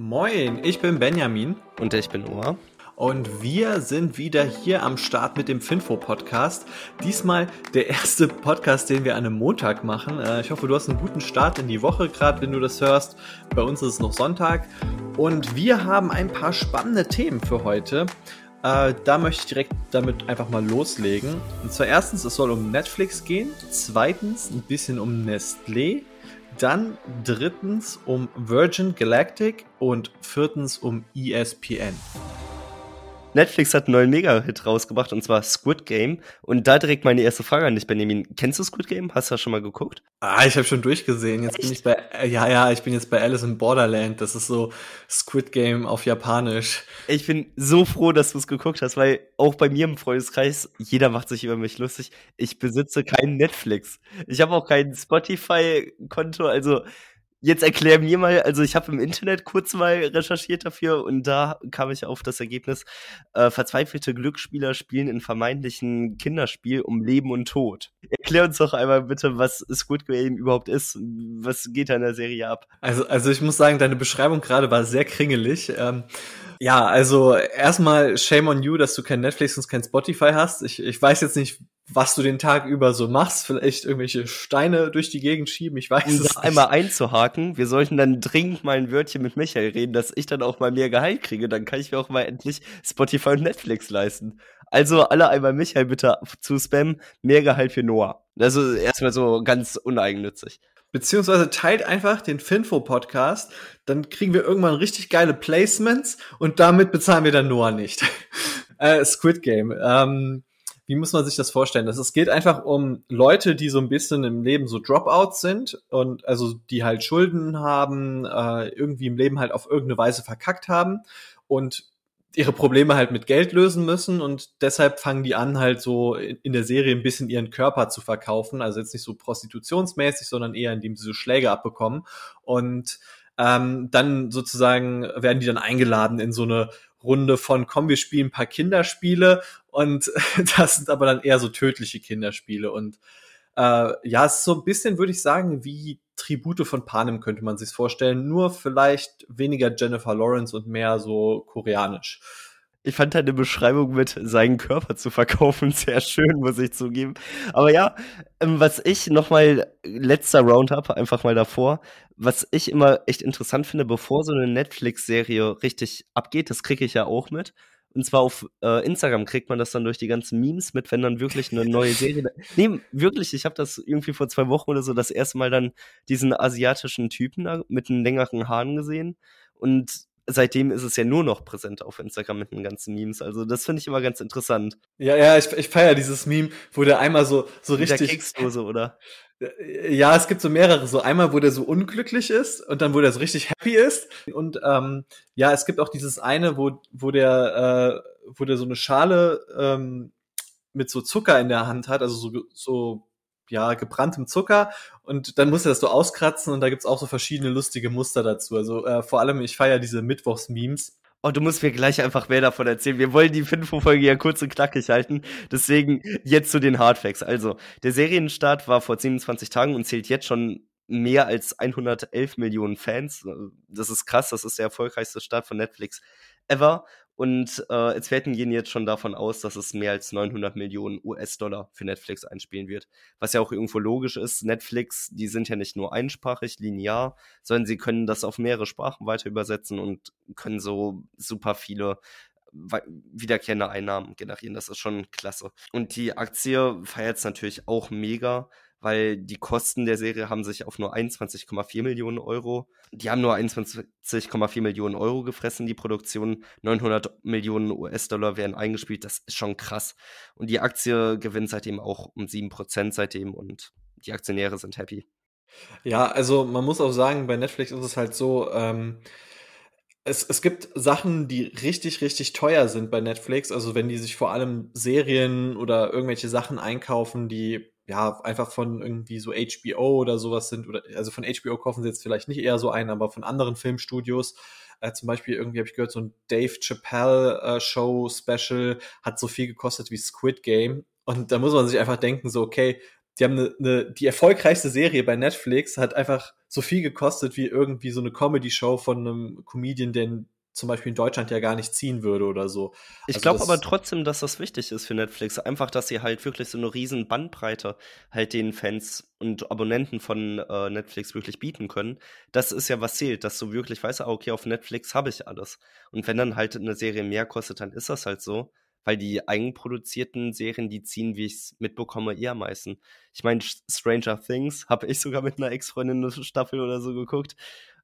Moin, ich bin Benjamin. Und ich bin Oa. Und wir sind wieder hier am Start mit dem Finfo-Podcast. Diesmal der erste Podcast, den wir an einem Montag machen. Äh, ich hoffe, du hast einen guten Start in die Woche, gerade wenn du das hörst. Bei uns ist es noch Sonntag. Und wir haben ein paar spannende Themen für heute. Äh, da möchte ich direkt damit einfach mal loslegen. Und zwar erstens, es soll um Netflix gehen. Zweitens, ein bisschen um Nestlé. Dann drittens um Virgin Galactic und viertens um ESPN. Netflix hat einen neuen Mega-Hit rausgebracht und zwar Squid Game. Und da direkt meine erste Frage an dich, Benjamin. Kennst du Squid Game? Hast du das schon mal geguckt? Ah, ich habe schon durchgesehen. Jetzt Echt? bin ich bei, ja, ja, ich bin jetzt bei Alice in Borderland. Das ist so Squid Game auf Japanisch. Ich bin so froh, dass du es geguckt hast, weil auch bei mir im Freundeskreis, jeder macht sich über mich lustig. Ich besitze kein Netflix. Ich habe auch kein Spotify-Konto, also Jetzt erklär mir mal, also ich habe im Internet kurz mal recherchiert dafür und da kam ich auf das Ergebnis, äh, verzweifelte Glücksspieler spielen in vermeintlichen Kinderspiel um Leben und Tod. Erklär uns doch einmal bitte, was Squid Game überhaupt ist. Was geht da in der Serie ab? Also, also ich muss sagen, deine Beschreibung gerade war sehr kringelig. Ähm, ja, also erstmal shame on you, dass du kein Netflix und kein Spotify hast. Ich, ich weiß jetzt nicht, was du den Tag über so machst. Vielleicht irgendwelche Steine durch die Gegend schieben. Ich weiß um es nicht. einmal einzuhaken. Wir sollten dann dringend mal ein Wörtchen mit Michael reden, dass ich dann auch mal mehr Gehalt kriege. Dann kann ich mir auch mal endlich Spotify und Netflix leisten. Also alle einmal Michael bitte zu spammen. Mehr Gehalt für Noah. Also erstmal so ganz uneigennützig. Beziehungsweise teilt einfach den Finfo-Podcast, dann kriegen wir irgendwann richtig geile Placements und damit bezahlen wir dann Noah nicht. äh, Squid Game. Ähm, wie muss man sich das vorstellen? Das, es geht einfach um Leute, die so ein bisschen im Leben so Dropouts sind und also die halt Schulden haben, äh, irgendwie im Leben halt auf irgendeine Weise verkackt haben und ihre Probleme halt mit Geld lösen müssen und deshalb fangen die an, halt so in der Serie ein bisschen ihren Körper zu verkaufen. Also jetzt nicht so prostitutionsmäßig, sondern eher, indem sie so Schläge abbekommen. Und ähm, dann sozusagen werden die dann eingeladen in so eine Runde von, komm, wir spielen ein paar Kinderspiele und das sind aber dann eher so tödliche Kinderspiele und äh, ja, es ist so ein bisschen, würde ich sagen, wie Tribute von Panem könnte man sich vorstellen, nur vielleicht weniger Jennifer Lawrence und mehr so koreanisch. Ich fand deine Beschreibung mit seinen Körper zu verkaufen sehr schön, muss ich zugeben. Aber ja, ähm, was ich nochmal, letzter Roundup, einfach mal davor, was ich immer echt interessant finde, bevor so eine Netflix-Serie richtig abgeht, das kriege ich ja auch mit, und zwar auf äh, Instagram kriegt man das dann durch die ganzen Memes mit, wenn dann wirklich eine neue Serie. nee, wirklich, ich habe das irgendwie vor zwei Wochen oder so das erste Mal dann diesen asiatischen Typen da mit den längeren Haaren gesehen. Und seitdem ist es ja nur noch präsent auf Instagram mit den ganzen Memes. Also das finde ich immer ganz interessant. Ja, ja, ich, ich feiere dieses Meme, wo der einmal so, so richtig. Der Keksdose, oder? Ja, es gibt so mehrere. So einmal, wo der so unglücklich ist und dann, wo der so richtig happy ist. Und ähm, ja, es gibt auch dieses eine, wo, wo der, äh, wo der so eine Schale ähm, mit so Zucker in der Hand hat, also so, so ja, gebranntem Zucker und dann muss er das so auskratzen und da gibt's auch so verschiedene lustige Muster dazu. Also äh, vor allem, ich feiere diese Mittwochs-Memes Oh, du musst mir gleich einfach mehr davon erzählen. Wir wollen die Finfo-Folge ja kurz und knackig halten. Deswegen jetzt zu den Hardfacts. Also, der Serienstart war vor 27 Tagen und zählt jetzt schon mehr als 111 Millionen Fans. Das ist krass. Das ist der erfolgreichste Start von Netflix ever. Und äh, Experten gehen jetzt schon davon aus, dass es mehr als 900 Millionen US-Dollar für Netflix einspielen wird. Was ja auch irgendwo logisch ist. Netflix, die sind ja nicht nur einsprachig, linear, sondern sie können das auf mehrere Sprachen weiter übersetzen und können so super viele wiederkehrende Einnahmen generieren. Das ist schon klasse. Und die Aktie feiert es natürlich auch mega weil die Kosten der Serie haben sich auf nur 21,4 Millionen Euro. Die haben nur 21,4 Millionen Euro gefressen, die Produktion. 900 Millionen US-Dollar werden eingespielt. Das ist schon krass. Und die Aktie gewinnt seitdem auch um 7% seitdem und die Aktionäre sind happy. Ja, also man muss auch sagen, bei Netflix ist es halt so, ähm, es, es gibt Sachen, die richtig, richtig teuer sind bei Netflix. Also wenn die sich vor allem Serien oder irgendwelche Sachen einkaufen, die ja, einfach von irgendwie so HBO oder sowas sind, oder also von HBO kaufen sie jetzt vielleicht nicht eher so ein, aber von anderen Filmstudios. Äh, zum Beispiel irgendwie habe ich gehört, so ein Dave Chappelle äh, Show Special hat so viel gekostet wie Squid Game. Und da muss man sich einfach denken, so, okay, die haben eine, eine, die erfolgreichste Serie bei Netflix hat einfach so viel gekostet wie irgendwie so eine Comedy-Show von einem Comedian, der zum Beispiel in Deutschland ja gar nicht ziehen würde oder so. Ich also glaube aber trotzdem, dass das wichtig ist für Netflix. Einfach, dass sie halt wirklich so eine riesen Bandbreite halt den Fans und Abonnenten von äh, Netflix wirklich bieten können. Das ist ja was zählt, dass du wirklich weißt, ah, okay, auf Netflix habe ich alles. Und wenn dann halt eine Serie mehr kostet, dann ist das halt so. Weil die eigenproduzierten Serien, die ziehen, wie ich es mitbekomme, eher am meisten. Ich meine, Stranger Things habe ich sogar mit einer Ex-Freundin eine Staffel oder so geguckt.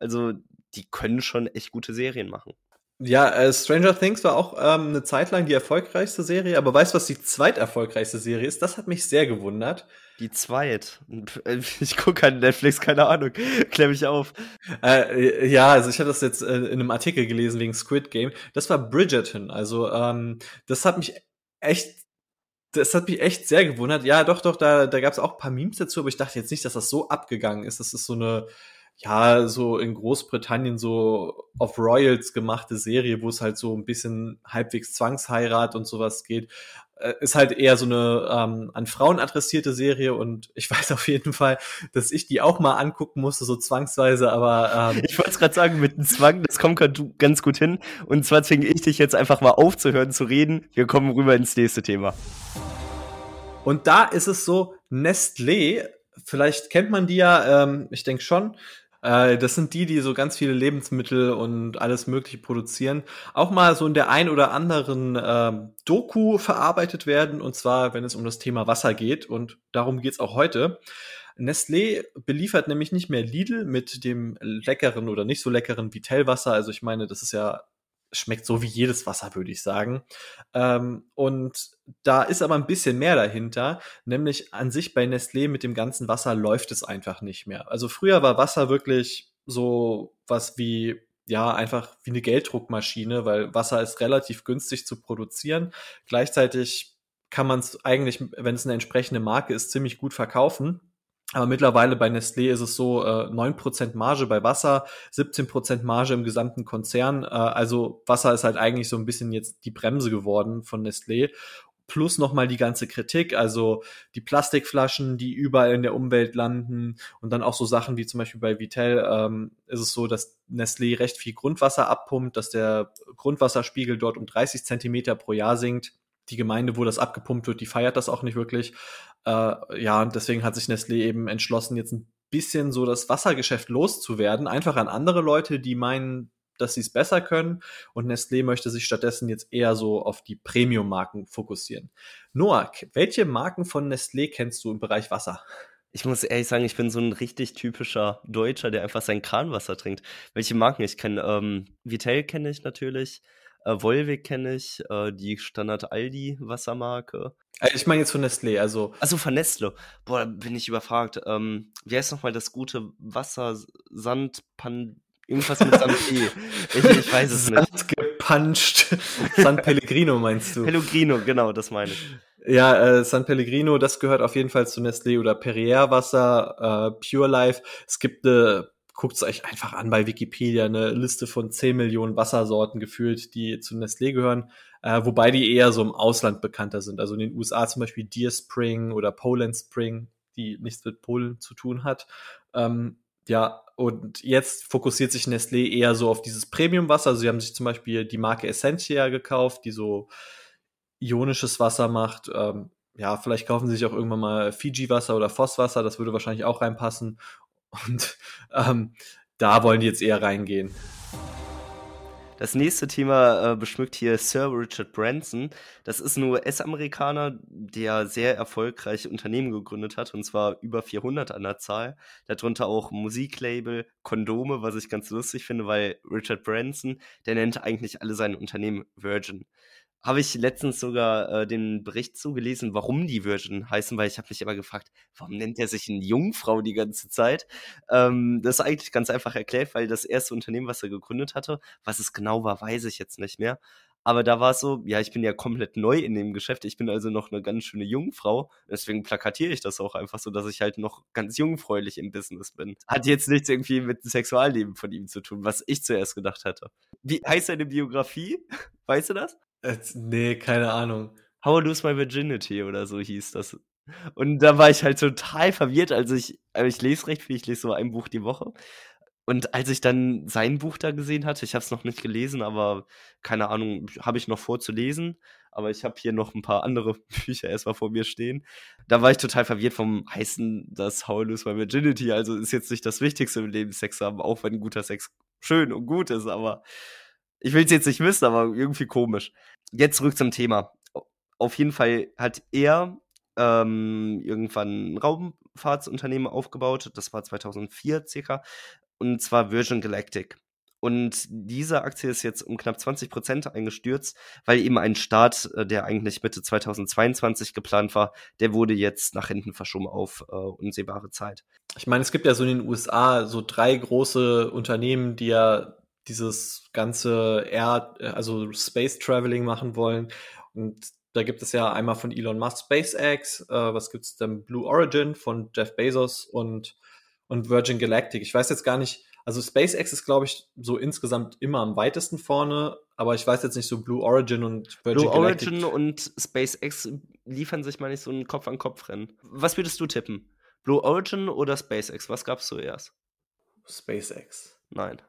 Also, die können schon echt gute Serien machen. Ja, äh, Stranger Things war auch ähm, eine Zeit lang die erfolgreichste Serie, aber weißt du, was die zweiterfolgreichste Serie ist? Das hat mich sehr gewundert. Die zweit? Ich gucke keinen Netflix, keine Ahnung. Klär mich auf. Äh, ja, also ich habe das jetzt äh, in einem Artikel gelesen wegen Squid Game. Das war Bridgerton. Also ähm, das hat mich echt das hat mich echt sehr gewundert. Ja, doch, doch, da, da gab es auch ein paar Memes dazu, aber ich dachte jetzt nicht, dass das so abgegangen ist. Das ist so eine, ja, so in Großbritannien so auf Royals gemachte Serie, wo es halt so ein bisschen halbwegs Zwangsheirat und sowas geht. Äh, ist halt eher so eine ähm, an Frauen adressierte Serie und ich weiß auf jeden Fall, dass ich die auch mal angucken musste, so zwangsweise, aber ähm, Ich wollte es gerade sagen, mit dem Zwang, das kommt ganz gut hin. Und zwar zwinge ich dich jetzt einfach mal aufzuhören zu reden. Wir kommen rüber ins nächste Thema. Und da ist es so, Nestlé, vielleicht kennt man die ja, ähm, ich denke schon, äh, das sind die, die so ganz viele Lebensmittel und alles Mögliche produzieren. Auch mal so in der ein oder anderen äh, Doku verarbeitet werden. Und zwar, wenn es um das Thema Wasser geht. Und darum geht's auch heute. Nestlé beliefert nämlich nicht mehr Lidl mit dem leckeren oder nicht so leckeren Vitellwasser. Also ich meine, das ist ja schmeckt so wie jedes Wasser, würde ich sagen. Ähm, und da ist aber ein bisschen mehr dahinter, nämlich an sich bei Nestlé mit dem ganzen Wasser läuft es einfach nicht mehr. Also früher war Wasser wirklich so was wie ja, einfach wie eine Gelddruckmaschine, weil Wasser ist relativ günstig zu produzieren. Gleichzeitig kann man es eigentlich, wenn es eine entsprechende Marke ist, ziemlich gut verkaufen. Aber mittlerweile bei Nestlé ist es so, äh, 9% Marge bei Wasser, 17% Marge im gesamten Konzern. Äh, also Wasser ist halt eigentlich so ein bisschen jetzt die Bremse geworden von Nestlé. Plus nochmal die ganze Kritik, also die Plastikflaschen, die überall in der Umwelt landen und dann auch so Sachen wie zum Beispiel bei Vitell ähm, ist es so, dass Nestlé recht viel Grundwasser abpumpt, dass der Grundwasserspiegel dort um 30 Zentimeter pro Jahr sinkt die Gemeinde, wo das abgepumpt wird, die feiert das auch nicht wirklich. Äh, ja, und deswegen hat sich Nestlé eben entschlossen, jetzt ein bisschen so das Wassergeschäft loszuwerden, einfach an andere Leute, die meinen, dass sie es besser können. Und Nestlé möchte sich stattdessen jetzt eher so auf die Premium-Marken fokussieren. Noah, welche Marken von Nestlé kennst du im Bereich Wasser? Ich muss ehrlich sagen, ich bin so ein richtig typischer Deutscher, der einfach sein Kranwasser trinkt. Welche Marken ich kenne? Ähm, Vitell kenne ich natürlich. Äh, Volvic kenne ich, äh, die Standard Aldi Wassermarke. Äh, ich meine jetzt von Nestlé, also. Also von Nestle. Boah, da bin ich überfragt. Ähm, wie heißt nochmal das gute Wasser, Sand, Pan Irgendwas mit Sand ich, ich weiß es nicht. Sand gepuncht. San Pellegrino meinst du? Pellegrino, genau, das meine ich. Ja, äh, San Pellegrino, das gehört auf jeden Fall zu Nestlé oder Perrier Wasser, äh, Pure Life. Es gibt eine guckt es euch einfach an bei Wikipedia, eine Liste von 10 Millionen Wassersorten gefühlt, die zu Nestlé gehören, äh, wobei die eher so im Ausland bekannter sind. Also in den USA zum Beispiel Deer Spring oder Poland Spring, die nichts mit Polen zu tun hat. Ähm, ja, und jetzt fokussiert sich Nestlé eher so auf dieses Premium-Wasser. Also sie haben sich zum Beispiel die Marke Essentia gekauft, die so ionisches Wasser macht. Ähm, ja, vielleicht kaufen sie sich auch irgendwann mal Fiji-Wasser oder Fosswasser, das würde wahrscheinlich auch reinpassen. Und ähm, da wollen die jetzt eher reingehen. Das nächste Thema äh, beschmückt hier Sir Richard Branson. Das ist ein US-Amerikaner, der sehr erfolgreiche Unternehmen gegründet hat, und zwar über 400 an der Zahl. Darunter auch Musiklabel, Kondome, was ich ganz lustig finde, weil Richard Branson, der nennt eigentlich alle seine Unternehmen Virgin habe ich letztens sogar äh, den Bericht zugelesen, warum die Virgin heißen, weil ich habe mich immer gefragt, warum nennt er sich eine Jungfrau die ganze Zeit? Ähm, das ist eigentlich ganz einfach erklärt, weil das erste Unternehmen, was er gegründet hatte, was es genau war, weiß ich jetzt nicht mehr. Aber da war es so, ja, ich bin ja komplett neu in dem Geschäft. Ich bin also noch eine ganz schöne Jungfrau. Deswegen plakatiere ich das auch einfach so, dass ich halt noch ganz jungfräulich im Business bin. Hat jetzt nichts irgendwie mit dem Sexualleben von ihm zu tun, was ich zuerst gedacht hatte. Wie heißt seine Biografie? Weißt du das? Nee, keine Ahnung. How I Lose My Virginity oder so hieß das. Und da war ich halt total verwirrt. Also ich, ich lese recht viel, ich lese so ein Buch die Woche. Und als ich dann sein Buch da gesehen hatte, ich habe es noch nicht gelesen, aber keine Ahnung, habe ich noch vor zu lesen. Aber ich habe hier noch ein paar andere Bücher erstmal vor mir stehen. Da war ich total verwirrt vom heißen, das How Lose My Virginity. Also ist jetzt nicht das Wichtigste im Leben, Sex haben, auch wenn guter Sex schön und gut ist, aber ich will es jetzt nicht wissen, aber irgendwie komisch. Jetzt zurück zum Thema. Auf jeden Fall hat er ähm, irgendwann ein Raumfahrtsunternehmen aufgebaut. Das war 2004 circa. Und zwar Virgin Galactic. Und diese Aktie ist jetzt um knapp 20 Prozent eingestürzt, weil eben ein Start, äh, der eigentlich Mitte 2022 geplant war, der wurde jetzt nach hinten verschoben auf äh, unsehbare Zeit. Ich meine, es gibt ja so in den USA so drei große Unternehmen, die ja dieses ganze Air, also Space Traveling machen wollen. Und da gibt es ja einmal von Elon Musk SpaceX, äh, was gibt's denn? Blue Origin von Jeff Bezos und, und Virgin Galactic. Ich weiß jetzt gar nicht, also SpaceX ist, glaube ich, so insgesamt immer am weitesten vorne, aber ich weiß jetzt nicht so Blue Origin und Virgin Blue Galactic. Origin und SpaceX liefern sich mal nicht so ein Kopf-an-Kopf-Rennen. Was würdest du tippen? Blue Origin oder SpaceX? Was gab's zuerst? SpaceX. Nein.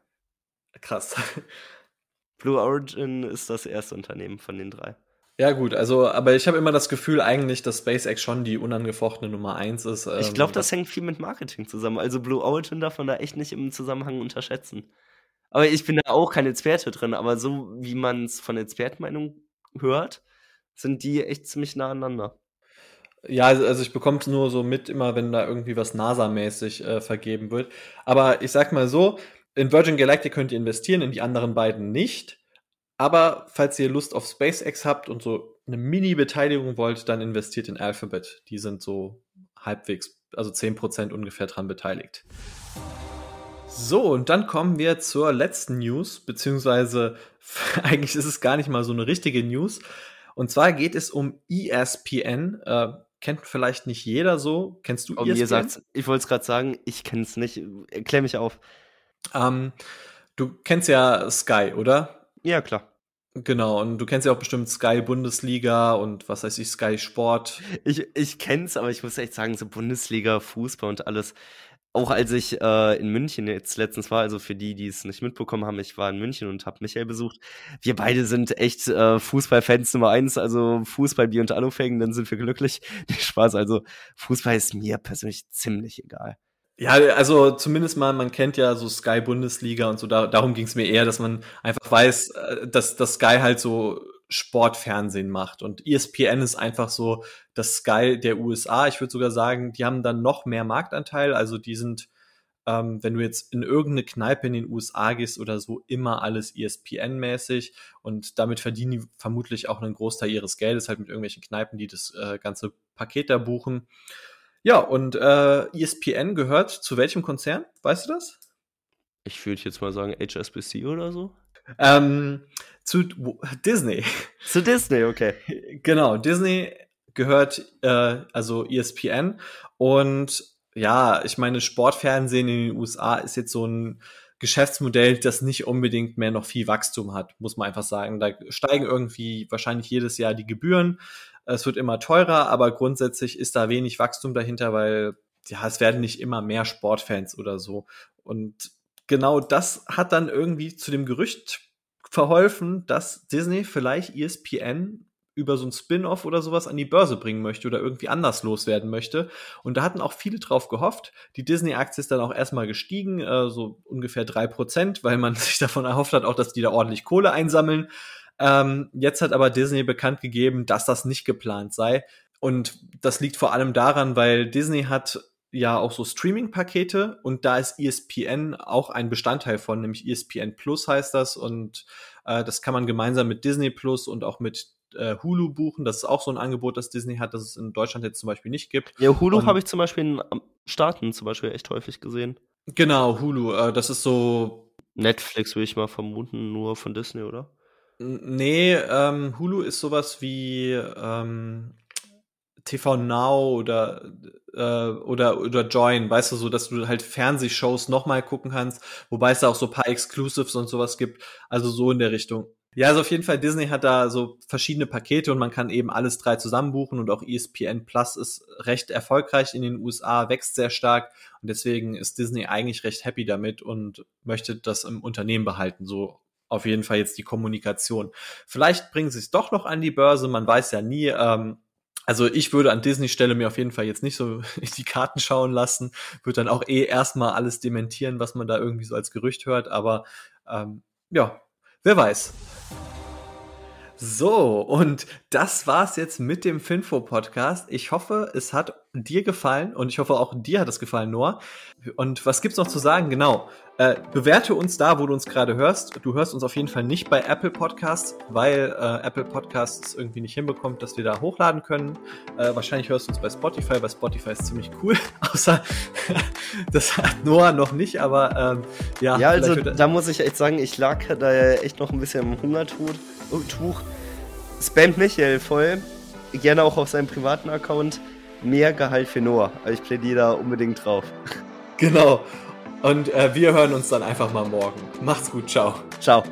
Krass. Blue Origin ist das erste Unternehmen von den drei. Ja, gut, also, aber ich habe immer das Gefühl eigentlich, dass SpaceX schon die unangefochtene Nummer eins ist. Ähm, ich glaube, das hängt viel mit Marketing zusammen. Also Blue Origin darf man da echt nicht im Zusammenhang unterschätzen. Aber ich bin da auch kein Experte drin, aber so wie man es von Expertenmeinung hört, sind die echt ziemlich nah aneinander. Ja, also, also ich bekomme es nur so mit, immer wenn da irgendwie was NASA-mäßig äh, vergeben wird. Aber ich sag mal so, in Virgin Galactic könnt ihr investieren, in die anderen beiden nicht. Aber falls ihr Lust auf SpaceX habt und so eine Mini-Beteiligung wollt, dann investiert in Alphabet. Die sind so halbwegs, also 10% ungefähr dran beteiligt. So, und dann kommen wir zur letzten News, beziehungsweise eigentlich ist es gar nicht mal so eine richtige News. Und zwar geht es um ESPN. Äh, kennt vielleicht nicht jeder so. Kennst du oh, ESPN? ich wollte es gerade sagen, ich kenne es nicht. Erklär mich auf. Ähm, du kennst ja Sky, oder? Ja, klar. Genau, und du kennst ja auch bestimmt Sky Bundesliga und was heißt ich, Sky Sport. Ich, ich kenn's, aber ich muss echt sagen, so Bundesliga, Fußball und alles. Auch als ich äh, in München jetzt letztens war, also für die, die es nicht mitbekommen haben, ich war in München und habe Michael besucht. Wir beide sind echt äh, Fußballfans Nummer eins, also Fußball, Bier und Alufängen, dann sind wir glücklich. Nicht Spaß, also Fußball ist mir persönlich ziemlich egal. Ja, also zumindest mal, man kennt ja so Sky Bundesliga und so, da, darum ging es mir eher, dass man einfach weiß, äh, dass, dass Sky halt so Sportfernsehen macht. Und ESPN ist einfach so das Sky der USA. Ich würde sogar sagen, die haben dann noch mehr Marktanteil. Also die sind, ähm, wenn du jetzt in irgendeine Kneipe in den USA gehst oder so, immer alles ESPN-mäßig. Und damit verdienen die vermutlich auch einen Großteil ihres Geldes halt mit irgendwelchen Kneipen, die das äh, ganze Paket da buchen. Ja, und äh, ESPN gehört zu welchem Konzern? Weißt du das? Ich würde jetzt mal sagen HSBC oder so. Ähm, zu Disney. Zu Disney, okay. Genau, Disney gehört äh, also ESPN und ja, ich meine, Sportfernsehen in den USA ist jetzt so ein Geschäftsmodell, das nicht unbedingt mehr noch viel Wachstum hat, muss man einfach sagen. Da steigen irgendwie wahrscheinlich jedes Jahr die Gebühren. Es wird immer teurer, aber grundsätzlich ist da wenig Wachstum dahinter, weil ja, es werden nicht immer mehr Sportfans oder so. Und genau das hat dann irgendwie zu dem Gerücht verholfen, dass Disney vielleicht ESPN über so ein Spin-off oder sowas an die Börse bringen möchte oder irgendwie anders loswerden möchte. Und da hatten auch viele drauf gehofft. Die Disney-Aktie ist dann auch erstmal gestiegen, äh, so ungefähr drei Prozent, weil man sich davon erhofft hat, auch dass die da ordentlich Kohle einsammeln. Ähm, jetzt hat aber Disney bekannt gegeben, dass das nicht geplant sei. Und das liegt vor allem daran, weil Disney hat ja auch so Streaming-Pakete und da ist ESPN auch ein Bestandteil von, nämlich ESPN Plus heißt das und äh, das kann man gemeinsam mit Disney Plus und auch mit äh, Hulu buchen. Das ist auch so ein Angebot, das Disney hat, das es in Deutschland jetzt zum Beispiel nicht gibt. Ja, Hulu habe ich zum Beispiel in Staaten zum Beispiel echt häufig gesehen. Genau, Hulu, äh, das ist so Netflix würde ich mal vermuten, nur von Disney, oder? Nee, ähm, Hulu ist sowas wie ähm, TV Now oder äh, oder oder Join, weißt du, so dass du halt Fernsehshows nochmal gucken kannst, wobei es da auch so ein paar Exclusives und sowas gibt, also so in der Richtung. Ja, also auf jeden Fall, Disney hat da so verschiedene Pakete und man kann eben alles drei zusammen buchen und auch ESPN Plus ist recht erfolgreich in den USA, wächst sehr stark und deswegen ist Disney eigentlich recht happy damit und möchte das im Unternehmen behalten. So auf jeden Fall jetzt die Kommunikation. Vielleicht bringen sie es doch noch an die Börse, man weiß ja nie. Ähm, also ich würde an Disney Stelle mir auf jeden Fall jetzt nicht so in die Karten schauen lassen, würde dann auch eh erstmal alles dementieren, was man da irgendwie so als Gerücht hört, aber ähm, ja, wer weiß. So, und das war's jetzt mit dem Finfo-Podcast. Ich hoffe, es hat dir gefallen und ich hoffe auch dir hat es gefallen, Noah. Und was gibt's noch zu sagen? Genau. Äh, bewerte uns da, wo du uns gerade hörst. Du hörst uns auf jeden Fall nicht bei Apple Podcasts, weil äh, Apple Podcasts irgendwie nicht hinbekommt, dass wir da hochladen können. Äh, wahrscheinlich hörst du uns bei Spotify, weil Spotify ist ziemlich cool. Außer das hat Noah noch nicht, aber ähm, ja. Ja, also da muss ich echt sagen, ich lag da ja echt noch ein bisschen im Hungertuch. Tuch. Spamt Michael voll. Gerne auch auf seinem privaten Account. Mehr Gehalt für Noah. Also ich plädiere da unbedingt drauf. Genau. Und äh, wir hören uns dann einfach mal morgen. Macht's gut. Ciao. Ciao.